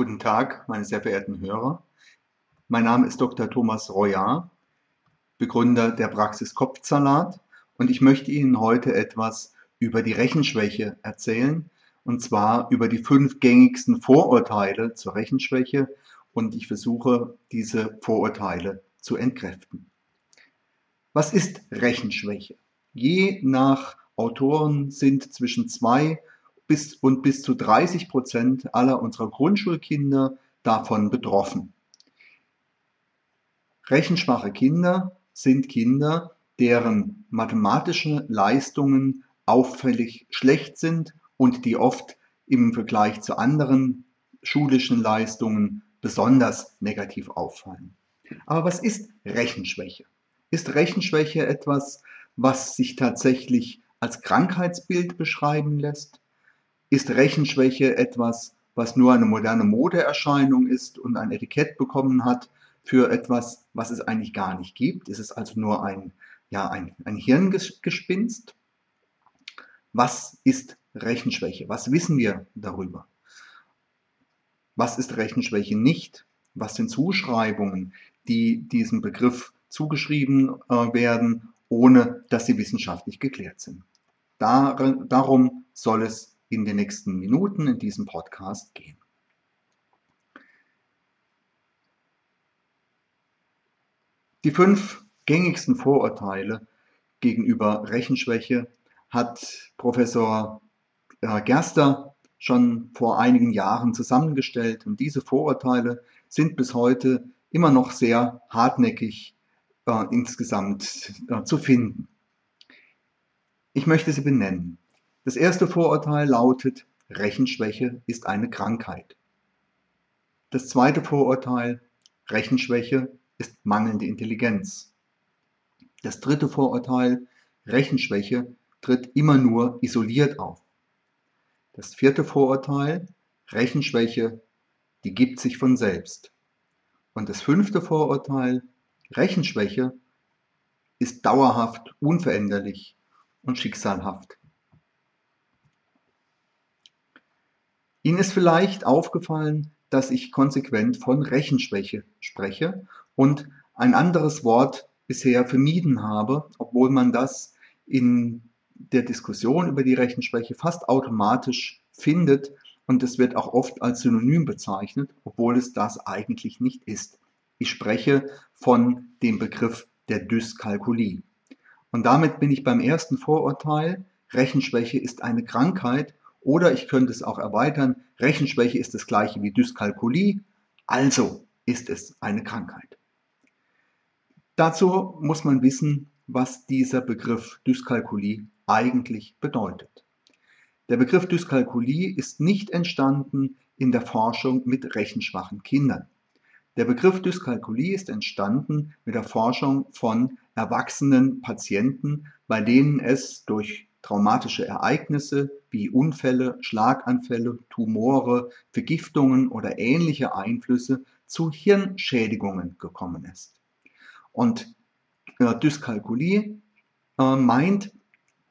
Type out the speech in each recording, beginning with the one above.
Guten Tag, meine sehr verehrten Hörer. Mein Name ist Dr. Thomas Royard, Begründer der Praxis Kopfsalat und ich möchte Ihnen heute etwas über die Rechenschwäche erzählen und zwar über die fünf gängigsten Vorurteile zur Rechenschwäche und ich versuche diese Vorurteile zu entkräften. Was ist Rechenschwäche? Je nach Autoren sind zwischen zwei bis und bis zu 30 Prozent aller unserer Grundschulkinder davon betroffen. Rechenschwache Kinder sind Kinder, deren mathematische Leistungen auffällig schlecht sind und die oft im Vergleich zu anderen schulischen Leistungen besonders negativ auffallen. Aber was ist Rechenschwäche? Ist Rechenschwäche etwas, was sich tatsächlich als Krankheitsbild beschreiben lässt? Ist Rechenschwäche etwas, was nur eine moderne Modeerscheinung ist und ein Etikett bekommen hat für etwas, was es eigentlich gar nicht gibt? Ist es also nur ein, ja, ein, ein Hirngespinst? Was ist Rechenschwäche? Was wissen wir darüber? Was ist Rechenschwäche nicht? Was sind Zuschreibungen, die diesem Begriff zugeschrieben äh, werden, ohne dass sie wissenschaftlich geklärt sind? Dar darum soll es in den nächsten Minuten in diesem Podcast gehen. Die fünf gängigsten Vorurteile gegenüber Rechenschwäche hat Professor äh, Gerster schon vor einigen Jahren zusammengestellt und diese Vorurteile sind bis heute immer noch sehr hartnäckig äh, insgesamt äh, zu finden. Ich möchte sie benennen. Das erste Vorurteil lautet, Rechenschwäche ist eine Krankheit. Das zweite Vorurteil, Rechenschwäche ist mangelnde Intelligenz. Das dritte Vorurteil, Rechenschwäche tritt immer nur isoliert auf. Das vierte Vorurteil, Rechenschwäche, die gibt sich von selbst. Und das fünfte Vorurteil, Rechenschwäche, ist dauerhaft unveränderlich und schicksalhaft. Ihnen ist vielleicht aufgefallen, dass ich konsequent von Rechenschwäche spreche und ein anderes Wort bisher vermieden habe, obwohl man das in der Diskussion über die Rechenschwäche fast automatisch findet und es wird auch oft als Synonym bezeichnet, obwohl es das eigentlich nicht ist. Ich spreche von dem Begriff der Dyskalkulie. Und damit bin ich beim ersten Vorurteil, Rechenschwäche ist eine Krankheit oder ich könnte es auch erweitern, Rechenschwäche ist das gleiche wie Dyskalkulie, also ist es eine Krankheit. Dazu muss man wissen, was dieser Begriff Dyskalkulie eigentlich bedeutet. Der Begriff Dyskalkulie ist nicht entstanden in der Forschung mit rechenschwachen Kindern. Der Begriff Dyskalkulie ist entstanden mit der Forschung von erwachsenen Patienten, bei denen es durch traumatische Ereignisse wie Unfälle, Schlaganfälle, Tumore, Vergiftungen oder ähnliche Einflüsse zu Hirnschädigungen gekommen ist. Und äh, Dyskalkulie äh, meint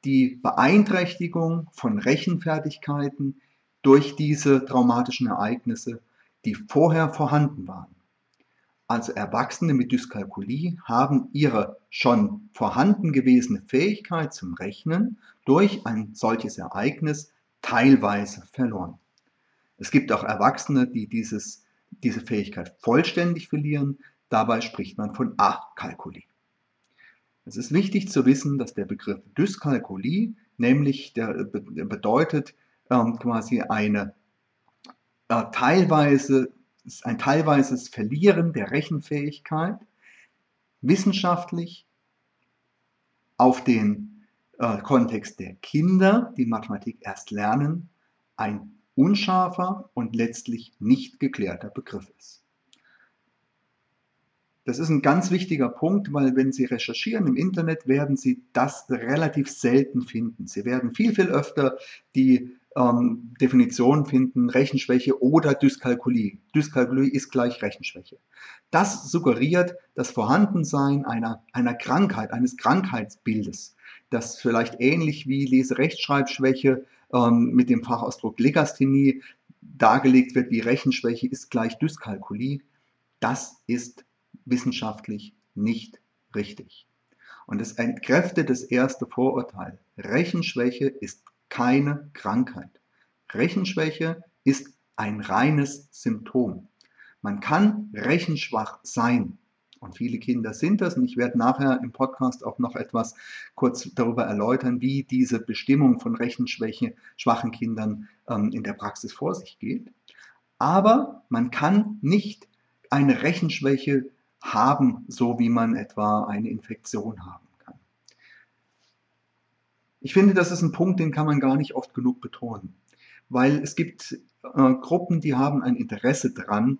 die Beeinträchtigung von Rechenfertigkeiten durch diese traumatischen Ereignisse, die vorher vorhanden waren. Also Erwachsene mit Dyskalkulie haben ihre schon vorhanden gewesene Fähigkeit zum Rechnen durch ein solches Ereignis teilweise verloren. Es gibt auch Erwachsene, die dieses, diese Fähigkeit vollständig verlieren. Dabei spricht man von Akalkulie. Es ist wichtig zu wissen, dass der Begriff Dyskalkulie nämlich der, bedeutet ähm, quasi eine äh, teilweise ist ein teilweises Verlieren der Rechenfähigkeit, wissenschaftlich auf den äh, Kontext der Kinder, die Mathematik erst lernen, ein unscharfer und letztlich nicht geklärter Begriff ist. Das ist ein ganz wichtiger Punkt, weil wenn Sie recherchieren im Internet, werden Sie das relativ selten finden. Sie werden viel, viel öfter die ähm, Definitionen finden, Rechenschwäche oder Dyskalkulie. Dyskalkulie ist gleich Rechenschwäche. Das suggeriert das Vorhandensein einer, einer Krankheit, eines Krankheitsbildes, das vielleicht ähnlich wie Leserechtschreibschwäche ähm, mit dem Fachausdruck Legasthenie dargelegt wird wie Rechenschwäche ist gleich Dyskalkulie, das ist wissenschaftlich nicht richtig. Und es entkräftet das erste Vorurteil. Rechenschwäche ist keine Krankheit. Rechenschwäche ist ein reines Symptom. Man kann rechenschwach sein. Und viele Kinder sind das. Und ich werde nachher im Podcast auch noch etwas kurz darüber erläutern, wie diese Bestimmung von Rechenschwäche schwachen Kindern ähm, in der Praxis vor sich geht. Aber man kann nicht eine Rechenschwäche haben, so wie man etwa eine Infektion haben. Ich finde, das ist ein Punkt, den kann man gar nicht oft genug betonen, weil es gibt äh, Gruppen, die haben ein Interesse daran,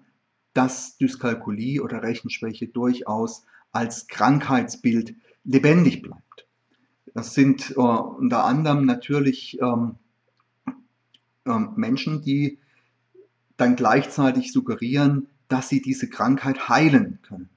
dass Dyskalkulie oder Rechenschwäche durchaus als Krankheitsbild lebendig bleibt. Das sind äh, unter anderem natürlich ähm, äh, Menschen, die dann gleichzeitig suggerieren, dass sie diese Krankheit heilen können.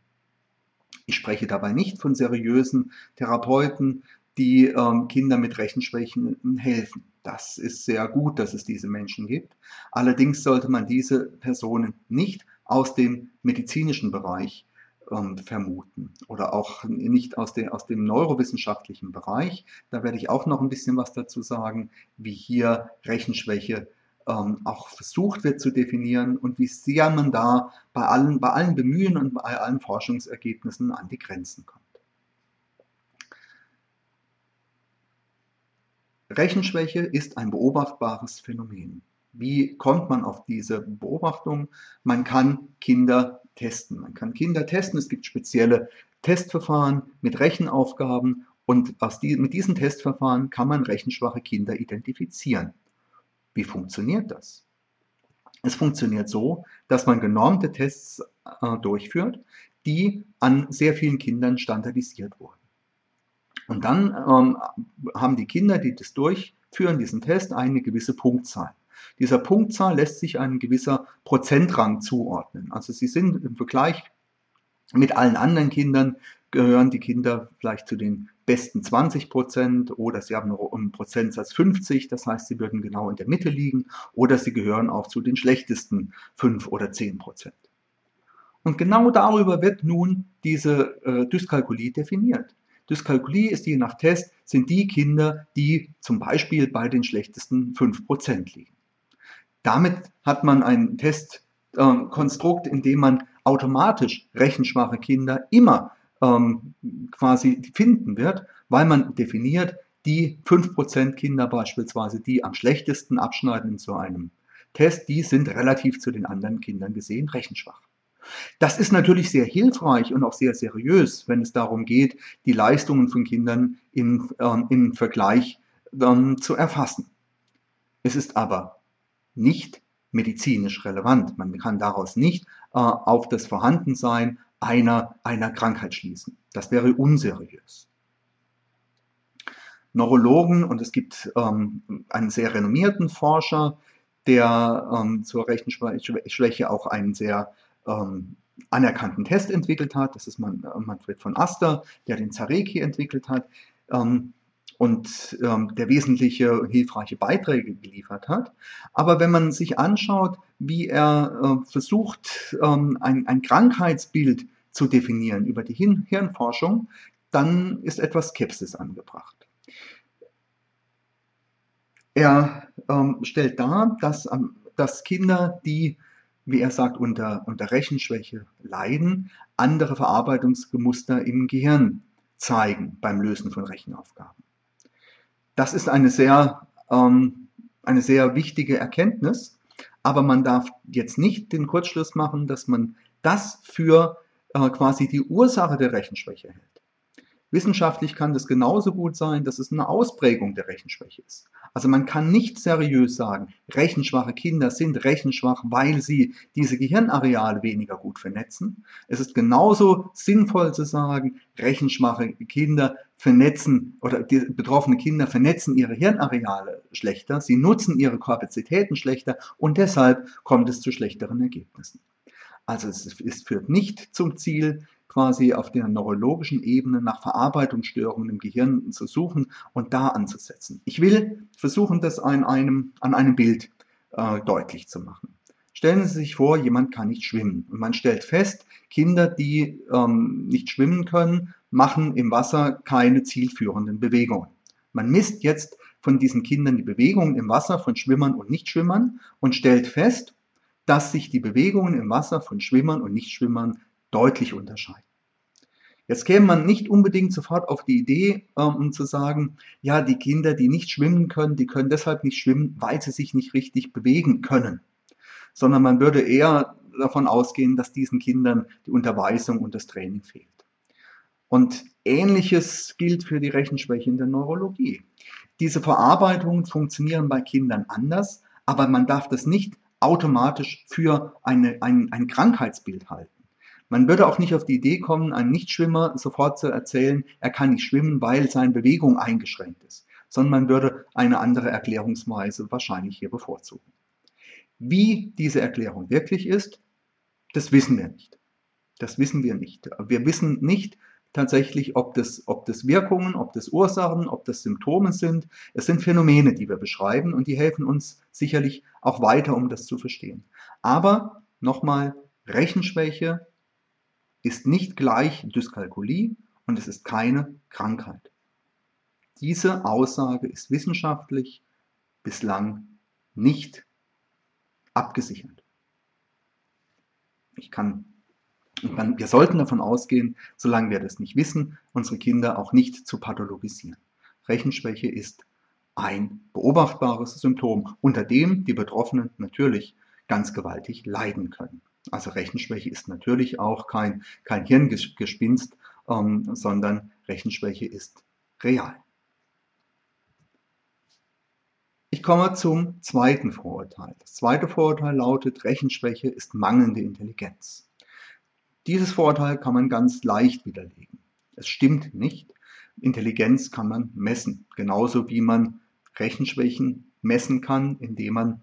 Ich spreche dabei nicht von seriösen Therapeuten, die ähm, Kinder mit Rechenschwächen helfen. Das ist sehr gut, dass es diese Menschen gibt. Allerdings sollte man diese Personen nicht aus dem medizinischen Bereich ähm, vermuten oder auch nicht aus, de, aus dem neurowissenschaftlichen Bereich. Da werde ich auch noch ein bisschen was dazu sagen, wie hier Rechenschwäche ähm, auch versucht wird zu definieren und wie sehr man da bei allen, bei allen Bemühen und bei allen Forschungsergebnissen an die Grenzen kommt. Rechenschwäche ist ein beobachtbares Phänomen. Wie kommt man auf diese Beobachtung? Man kann Kinder testen. Man kann Kinder testen. Es gibt spezielle Testverfahren mit Rechenaufgaben und die, mit diesen Testverfahren kann man rechenschwache Kinder identifizieren. Wie funktioniert das? Es funktioniert so, dass man genormte Tests äh, durchführt, die an sehr vielen Kindern standardisiert wurden. Und dann ähm, haben die Kinder, die das durchführen, diesen Test, eine gewisse Punktzahl. Dieser Punktzahl lässt sich ein gewisser Prozentrang zuordnen. Also sie sind im Vergleich mit allen anderen Kindern, gehören die Kinder vielleicht zu den besten 20 Prozent oder sie haben einen Prozentsatz 50, das heißt, sie würden genau in der Mitte liegen oder sie gehören auch zu den schlechtesten 5 oder 10 Prozent. Und genau darüber wird nun diese äh, Dyskalkulie definiert. Dyskalkulie ist je nach Test, sind die Kinder, die zum Beispiel bei den schlechtesten 5% liegen. Damit hat man ein Testkonstrukt, äh, in dem man automatisch rechenschwache Kinder immer ähm, quasi finden wird, weil man definiert, die 5% Kinder beispielsweise, die am schlechtesten abschneiden in so einem Test, die sind relativ zu den anderen Kindern gesehen rechenschwach. Das ist natürlich sehr hilfreich und auch sehr seriös, wenn es darum geht, die Leistungen von Kindern in, ähm, in Vergleich ähm, zu erfassen. Es ist aber nicht medizinisch relevant. Man kann daraus nicht äh, auf das Vorhandensein einer, einer Krankheit schließen. Das wäre unseriös. Neurologen, und es gibt ähm, einen sehr renommierten Forscher, der ähm, zur Rechenschwäche auch einen sehr ähm, anerkannten Test entwickelt hat. Das ist Manfred von Aster, der den Zareki entwickelt hat ähm, und ähm, der wesentliche hilfreiche Beiträge geliefert hat. Aber wenn man sich anschaut, wie er äh, versucht, ähm, ein, ein Krankheitsbild zu definieren über die Hin Hirnforschung, dann ist etwas Skepsis angebracht. Er ähm, stellt dar, dass, dass Kinder, die wie er sagt, unter, unter Rechenschwäche leiden, andere Verarbeitungsmuster im Gehirn zeigen beim Lösen von Rechenaufgaben. Das ist eine sehr, ähm, eine sehr wichtige Erkenntnis, aber man darf jetzt nicht den Kurzschluss machen, dass man das für äh, quasi die Ursache der Rechenschwäche hält. Wissenschaftlich kann das genauso gut sein, dass es eine Ausprägung der Rechenschwäche ist. Also man kann nicht seriös sagen, rechenschwache Kinder sind rechenschwach, weil sie diese Gehirnareale weniger gut vernetzen. Es ist genauso sinnvoll zu sagen, rechenschwache Kinder vernetzen oder die betroffene Kinder vernetzen ihre Hirnareale schlechter, sie nutzen ihre Kapazitäten schlechter und deshalb kommt es zu schlechteren Ergebnissen. Also es, es führt nicht zum Ziel, quasi auf der neurologischen Ebene nach Verarbeitungsstörungen im Gehirn zu suchen und da anzusetzen. Ich will versuchen, das an einem, an einem Bild äh, deutlich zu machen. Stellen Sie sich vor, jemand kann nicht schwimmen und man stellt fest, Kinder, die ähm, nicht schwimmen können, machen im Wasser keine zielführenden Bewegungen. Man misst jetzt von diesen Kindern die Bewegungen im Wasser von Schwimmern und Nichtschwimmern und stellt fest, dass sich die Bewegungen im Wasser von Schwimmern und Nichtschwimmern deutlich unterscheiden. Jetzt käme man nicht unbedingt sofort auf die Idee, ähm, um zu sagen, ja, die Kinder, die nicht schwimmen können, die können deshalb nicht schwimmen, weil sie sich nicht richtig bewegen können. Sondern man würde eher davon ausgehen, dass diesen Kindern die Unterweisung und das Training fehlt. Und ähnliches gilt für die Rechenschwäche in der Neurologie. Diese Verarbeitungen funktionieren bei Kindern anders, aber man darf das nicht automatisch für eine, ein, ein Krankheitsbild halten. Man würde auch nicht auf die Idee kommen, einem Nichtschwimmer sofort zu erzählen, er kann nicht schwimmen, weil seine Bewegung eingeschränkt ist, sondern man würde eine andere Erklärungsweise wahrscheinlich hier bevorzugen. Wie diese Erklärung wirklich ist, das wissen wir nicht. Das wissen wir nicht. Wir wissen nicht, tatsächlich, ob das, ob das Wirkungen, ob das Ursachen, ob das Symptome sind. Es sind Phänomene, die wir beschreiben und die helfen uns sicherlich auch weiter, um das zu verstehen. Aber nochmal, Rechenschwäche ist nicht gleich Dyskalkulie und es ist keine Krankheit. Diese Aussage ist wissenschaftlich bislang nicht abgesichert. Ich kann und man, wir sollten davon ausgehen, solange wir das nicht wissen, unsere Kinder auch nicht zu pathologisieren. Rechenschwäche ist ein beobachtbares Symptom, unter dem die Betroffenen natürlich ganz gewaltig leiden können. Also Rechenschwäche ist natürlich auch kein, kein Hirngespinst, ähm, sondern Rechenschwäche ist real. Ich komme zum zweiten Vorurteil. Das zweite Vorurteil lautet, Rechenschwäche ist mangelnde Intelligenz. Dieses Vorurteil kann man ganz leicht widerlegen. Es stimmt nicht. Intelligenz kann man messen, genauso wie man Rechenschwächen messen kann, indem man,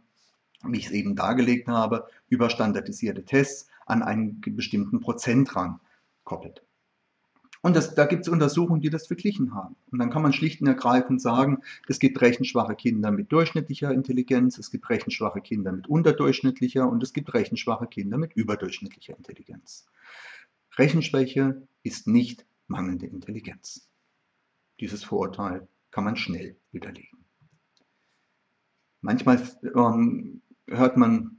wie ich es eben dargelegt habe, über standardisierte Tests an einen bestimmten Prozentrang koppelt. Und das, da gibt es Untersuchungen, die das verglichen haben. Und dann kann man schlicht und ergreifend sagen, es gibt rechenschwache Kinder mit durchschnittlicher Intelligenz, es gibt rechenschwache Kinder mit unterdurchschnittlicher und es gibt rechenschwache Kinder mit überdurchschnittlicher Intelligenz. Rechenschwäche ist nicht mangelnde Intelligenz. Dieses Vorurteil kann man schnell widerlegen. Manchmal ähm, hört man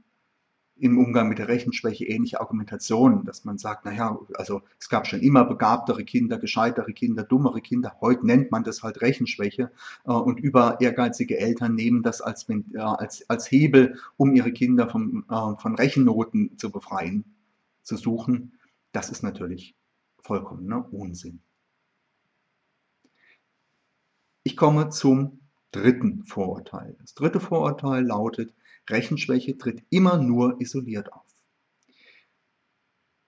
im Umgang mit der Rechenschwäche ähnliche Argumentationen, dass man sagt, naja, also es gab schon immer begabtere Kinder, gescheitere Kinder, dummere Kinder. Heute nennt man das halt Rechenschwäche äh, und über ehrgeizige Eltern nehmen das als, äh, als, als Hebel, um ihre Kinder vom, äh, von Rechennoten zu befreien, zu suchen. Das ist natürlich vollkommener Unsinn. Ich komme zum dritten Vorurteil. Das dritte Vorurteil lautet, Rechenschwäche tritt immer nur isoliert auf.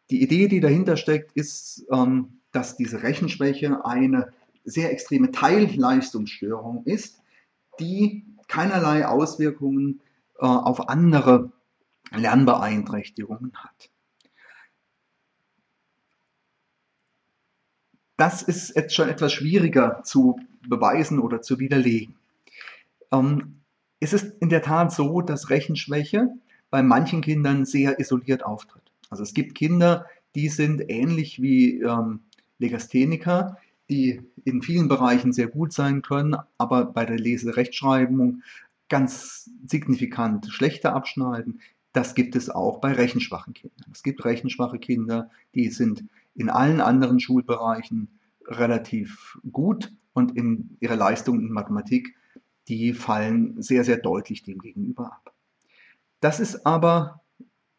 Die Idee, die dahinter steckt, ist, ähm, dass diese Rechenschwäche eine sehr extreme Teilleistungsstörung ist, die keinerlei Auswirkungen äh, auf andere Lernbeeinträchtigungen hat. Das ist jetzt schon etwas schwieriger zu beweisen oder zu widerlegen. Ähm, es ist in der Tat so, dass Rechenschwäche bei manchen Kindern sehr isoliert auftritt. Also es gibt Kinder, die sind ähnlich wie ähm, Legastheniker, die in vielen Bereichen sehr gut sein können, aber bei der Leserechtschreibung ganz signifikant schlechter abschneiden. Das gibt es auch bei rechenschwachen Kindern. Es gibt rechenschwache Kinder, die sind in allen anderen Schulbereichen relativ gut und in ihrer Leistung in Mathematik die fallen sehr, sehr deutlich dem gegenüber ab. Das ist aber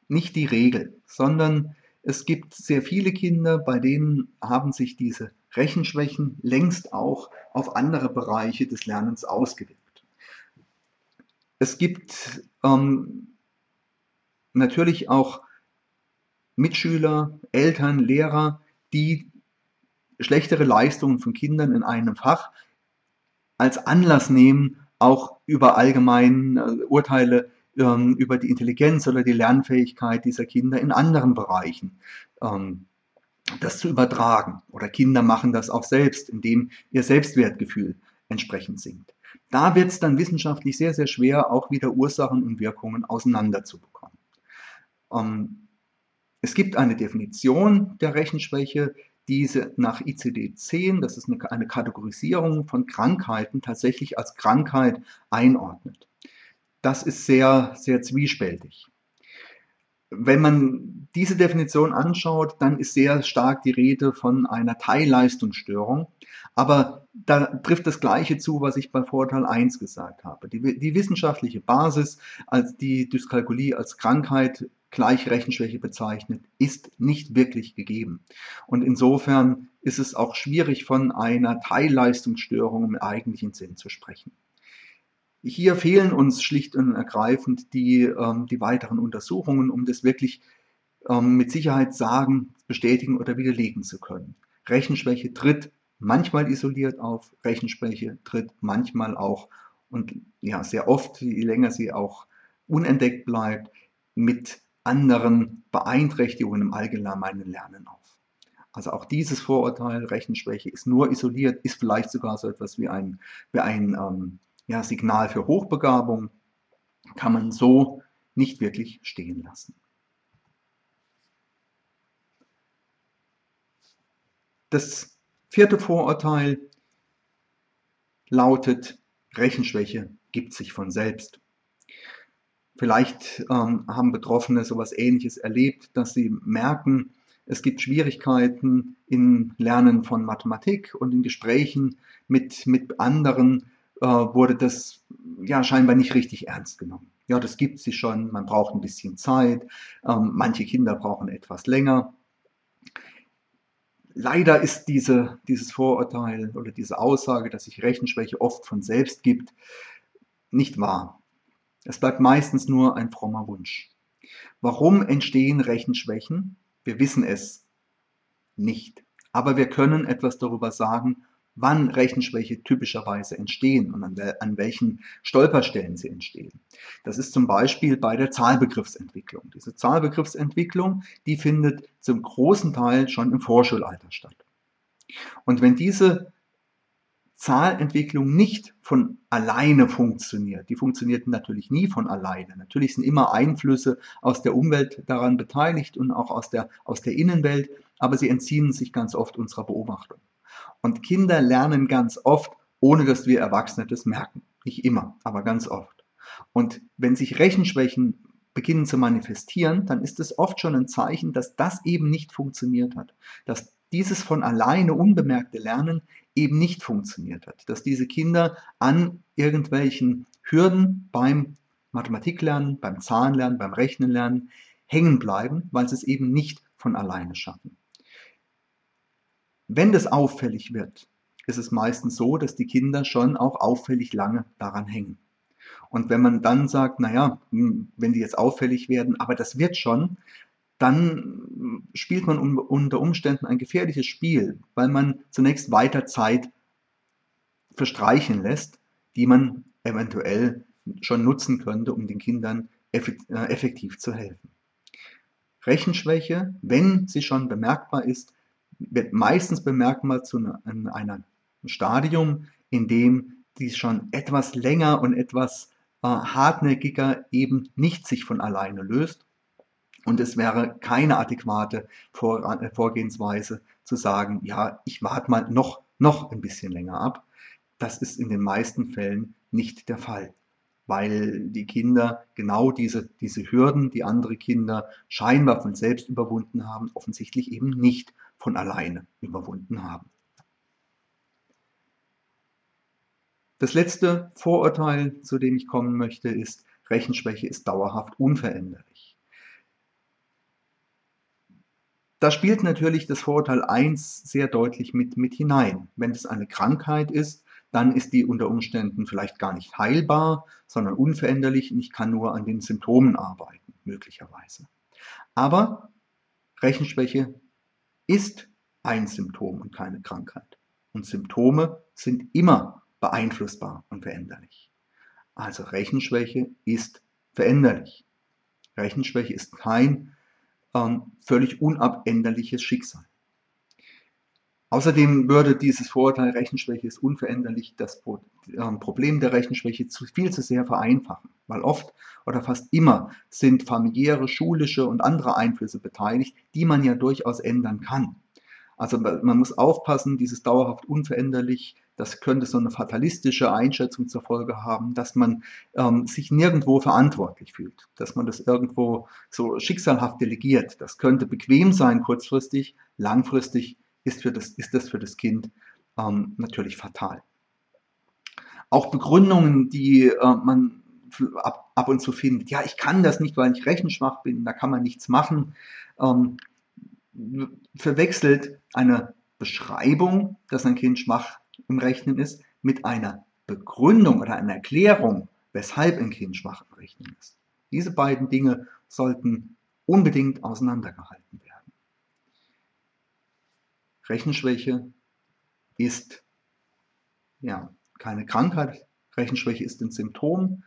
nicht die Regel, sondern es gibt sehr viele Kinder, bei denen haben sich diese Rechenschwächen längst auch auf andere Bereiche des Lernens ausgewirkt. Es gibt ähm, natürlich auch Mitschüler, Eltern, Lehrer, die schlechtere Leistungen von Kindern in einem Fach als Anlass nehmen, auch über allgemeine äh, Urteile ähm, über die Intelligenz oder die Lernfähigkeit dieser Kinder in anderen Bereichen ähm, das zu übertragen. Oder Kinder machen das auch selbst, indem ihr Selbstwertgefühl entsprechend sinkt. Da wird es dann wissenschaftlich sehr, sehr schwer, auch wieder Ursachen und Wirkungen auseinanderzubekommen. Ähm, es gibt eine Definition der Rechenschwäche, diese nach ICD-10, das ist eine, eine Kategorisierung von Krankheiten, tatsächlich als Krankheit einordnet. Das ist sehr, sehr zwiespältig. Wenn man diese Definition anschaut, dann ist sehr stark die Rede von einer Teilleistungsstörung. Aber da trifft das Gleiche zu, was ich bei Vorteil 1 gesagt habe. Die, die wissenschaftliche Basis, als die Dyskalkulie als Krankheit gleich Rechenschwäche bezeichnet, ist nicht wirklich gegeben. Und insofern ist es auch schwierig, von einer Teilleistungsstörung im eigentlichen Sinn zu sprechen. Hier fehlen uns schlicht und ergreifend die, ähm, die weiteren Untersuchungen, um das wirklich ähm, mit Sicherheit sagen, bestätigen oder widerlegen zu können. Rechenschwäche tritt manchmal isoliert auf, Rechenschwäche tritt manchmal auch und ja, sehr oft, je länger sie auch unentdeckt bleibt, mit anderen Beeinträchtigungen im allgemeinen Lernen auf. Also auch dieses Vorurteil, Rechenschwäche ist nur isoliert, ist vielleicht sogar so etwas wie ein, wie ein ähm, ja, Signal für Hochbegabung, kann man so nicht wirklich stehen lassen. Das vierte Vorurteil lautet, Rechenschwäche gibt sich von selbst. Vielleicht ähm, haben Betroffene sowas Ähnliches erlebt, dass sie merken, es gibt Schwierigkeiten im Lernen von Mathematik und in Gesprächen mit, mit anderen äh, wurde das ja scheinbar nicht richtig ernst genommen. Ja, das gibt sie schon, man braucht ein bisschen Zeit, ähm, manche Kinder brauchen etwas länger. Leider ist diese, dieses Vorurteil oder diese Aussage, dass sich Rechenschwäche oft von selbst gibt, nicht wahr. Es bleibt meistens nur ein frommer Wunsch. Warum entstehen Rechenschwächen? Wir wissen es nicht. Aber wir können etwas darüber sagen, wann Rechenschwäche typischerweise entstehen und an, an, welchen Stolperstellen sie entstehen. Das ist zum Beispiel bei der Zahlbegriffsentwicklung. Diese Zahlbegriffsentwicklung, die findet zum großen Teil schon im Vorschulalter statt. Und wenn diese Zahlentwicklung nicht von alleine funktioniert. Die funktioniert natürlich nie von alleine. Natürlich sind immer Einflüsse aus der Umwelt daran beteiligt und auch aus der, aus der Innenwelt, aber sie entziehen sich ganz oft unserer Beobachtung. Und Kinder lernen ganz oft, ohne dass wir Erwachsene das merken. Nicht immer, aber ganz oft. Und wenn sich Rechenschwächen beginnen zu manifestieren, dann ist es oft schon ein Zeichen, dass das eben nicht funktioniert hat. Dass dieses von alleine unbemerkte Lernen eben nicht funktioniert hat. Dass diese Kinder an irgendwelchen Hürden beim Mathematiklernen, beim Zahlenlernen, beim Rechnenlernen hängen bleiben, weil sie es eben nicht von alleine schaffen. Wenn das auffällig wird, ist es meistens so, dass die Kinder schon auch auffällig lange daran hängen. Und wenn man dann sagt, naja, hm, wenn die jetzt auffällig werden, aber das wird schon, dann spielt man unter Umständen ein gefährliches Spiel, weil man zunächst weiter Zeit verstreichen lässt, die man eventuell schon nutzen könnte, um den Kindern äh, effektiv zu helfen. Rechenschwäche, wenn sie schon bemerkbar ist, wird meistens bemerkbar zu einem Stadium, in dem dies schon etwas länger und etwas äh, hartnäckiger eben nicht sich von alleine löst. Und es wäre keine adäquate Vor äh, Vorgehensweise zu sagen, ja, ich warte mal noch, noch ein bisschen länger ab. Das ist in den meisten Fällen nicht der Fall, weil die Kinder genau diese, diese Hürden, die andere Kinder scheinbar von selbst überwunden haben, offensichtlich eben nicht von alleine überwunden haben. Das letzte Vorurteil, zu dem ich kommen möchte, ist, Rechenschwäche ist dauerhaft unveränderlich. Da spielt natürlich das Vorurteil 1 sehr deutlich mit, mit hinein. Wenn es eine Krankheit ist, dann ist die unter Umständen vielleicht gar nicht heilbar, sondern unveränderlich und ich kann nur an den Symptomen arbeiten, möglicherweise. Aber Rechenschwäche ist ein Symptom und keine Krankheit. Und Symptome sind immer beeinflussbar und veränderlich. Also Rechenschwäche ist veränderlich. Rechenschwäche ist kein ähm, völlig unabänderliches Schicksal. Außerdem würde dieses Vorurteil Rechenschwäche ist unveränderlich das ähm, Problem der Rechenschwäche zu viel zu sehr vereinfachen, weil oft oder fast immer sind familiäre, schulische und andere Einflüsse beteiligt, die man ja durchaus ändern kann. Also man muss aufpassen, dieses dauerhaft unveränderlich, das könnte so eine fatalistische Einschätzung zur Folge haben, dass man ähm, sich nirgendwo verantwortlich fühlt, dass man das irgendwo so schicksalhaft delegiert. Das könnte bequem sein kurzfristig, langfristig ist, für das, ist das für das Kind ähm, natürlich fatal. Auch Begründungen, die äh, man ab, ab, und zu findet, ja, ich kann das nicht, weil ich rechenschwach bin, da kann man nichts machen, ähm, verwechselt eine Beschreibung, dass ein Kind schwach im Rechnen ist, mit einer Begründung oder einer Erklärung, weshalb ein Kind schwach im Rechnen ist. Diese beiden Dinge sollten unbedingt auseinandergehalten werden. Rechenschwäche ist ja keine Krankheit. Rechenschwäche ist ein Symptom.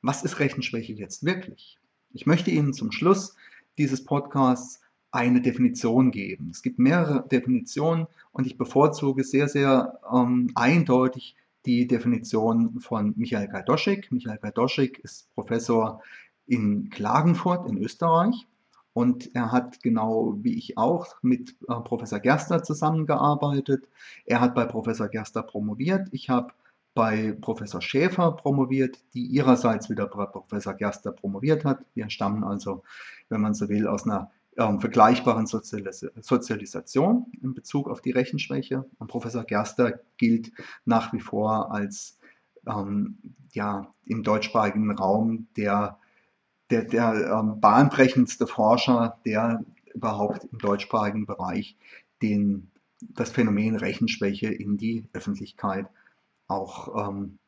Was ist Rechenschwäche jetzt wirklich? Ich möchte Ihnen zum Schluss dieses Podcasts eine Definition geben. Es gibt mehrere Definitionen und ich bevorzuge sehr, sehr ähm, eindeutig die Definition von Michael Gajdoschik. Michael Gajdoschik ist Professor in Klagenfurt in Österreich und er hat genau wie ich auch mit äh, Professor Gerster zusammengearbeitet. Er hat bei Professor Gerster promoviert. Ich habe bei Professor Schäfer promoviert, die ihrerseits wieder bei Professor Gerster promoviert hat. Wir stammen also, wenn man so will, aus einer ähm, vergleichbaren Sozialis Sozialisation in Bezug auf die Rechenschwäche. Und Professor Gerster gilt nach wie vor als ähm, ja, im deutschsprachigen Raum der der, der ähm, bahnbrechendste Forscher, der überhaupt im deutschsprachigen Bereich den, das Phänomen Rechenschwäche in die Öffentlichkeit auch ähm,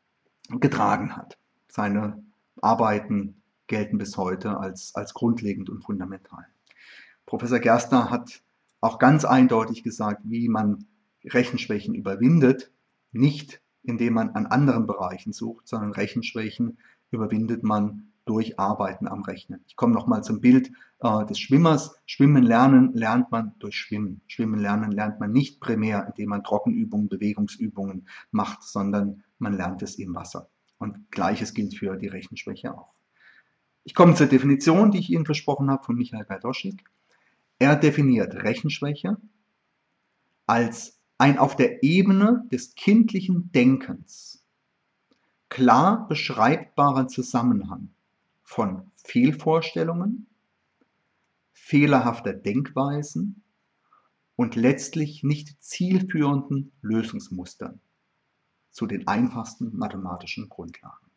getragen hat. Seine Arbeiten gelten bis heute als, als grundlegend und fundamental. Professor Gerstner hat auch ganz eindeutig gesagt, wie man Rechenschwächen überwindet, nicht indem man an anderen Bereichen sucht, sondern Rechenschwächen überwindet man durch Arbeiten am Rechnen. Ich komme nochmal zum Bild äh, des Schwimmers. Schwimmen lernen lernt man durch Schwimmen. Schwimmen lernen lernt man nicht primär, indem man Trockenübungen, Bewegungsübungen macht, sondern man lernt es im Wasser. Und gleiches gilt für die Rechenschwäche auch. Ich komme zur Definition, die ich Ihnen versprochen habe, von Michael Gajdoschik. Er definiert Rechenschwäche als ein auf der Ebene des kindlichen Denkens klar beschreibbarer Zusammenhang von Fehlvorstellungen, fehlerhafter Denkweisen und letztlich nicht zielführenden Lösungsmustern zu den einfachsten mathematischen Grundlagen.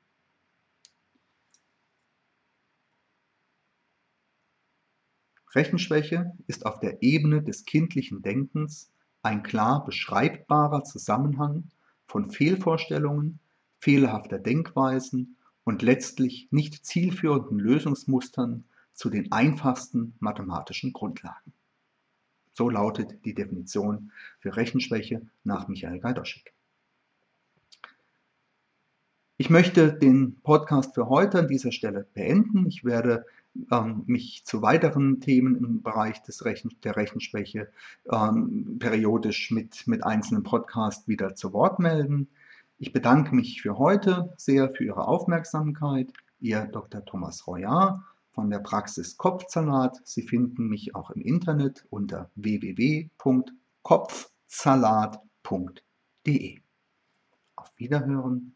Rechenschwäche ist auf der Ebene des kindlichen Denkens ein klar beschreibbarer Zusammenhang von Fehlvorstellungen, fehlerhafter Denkweisen und letztlich nicht zielführenden Lösungsmustern zu den einfachsten mathematischen Grundlagen. So lautet die Definition für Rechenschwäche nach Michael Gajdoschik. Ich möchte den Podcast für heute an dieser Stelle beenden. Ich werde ähm, mich zu weiteren Themen im Bereich des Rechen, der Rechenschwäche ähm, periodisch mit, mit einzelnen Podcasts wieder zu Wort melden. Ich bedanke mich für heute sehr für Ihre Aufmerksamkeit. Ihr Dr. Thomas Royard von der Praxis Kopfsalat. Sie finden mich auch im Internet unter www.kopfsalat.de. Auf Wiederhören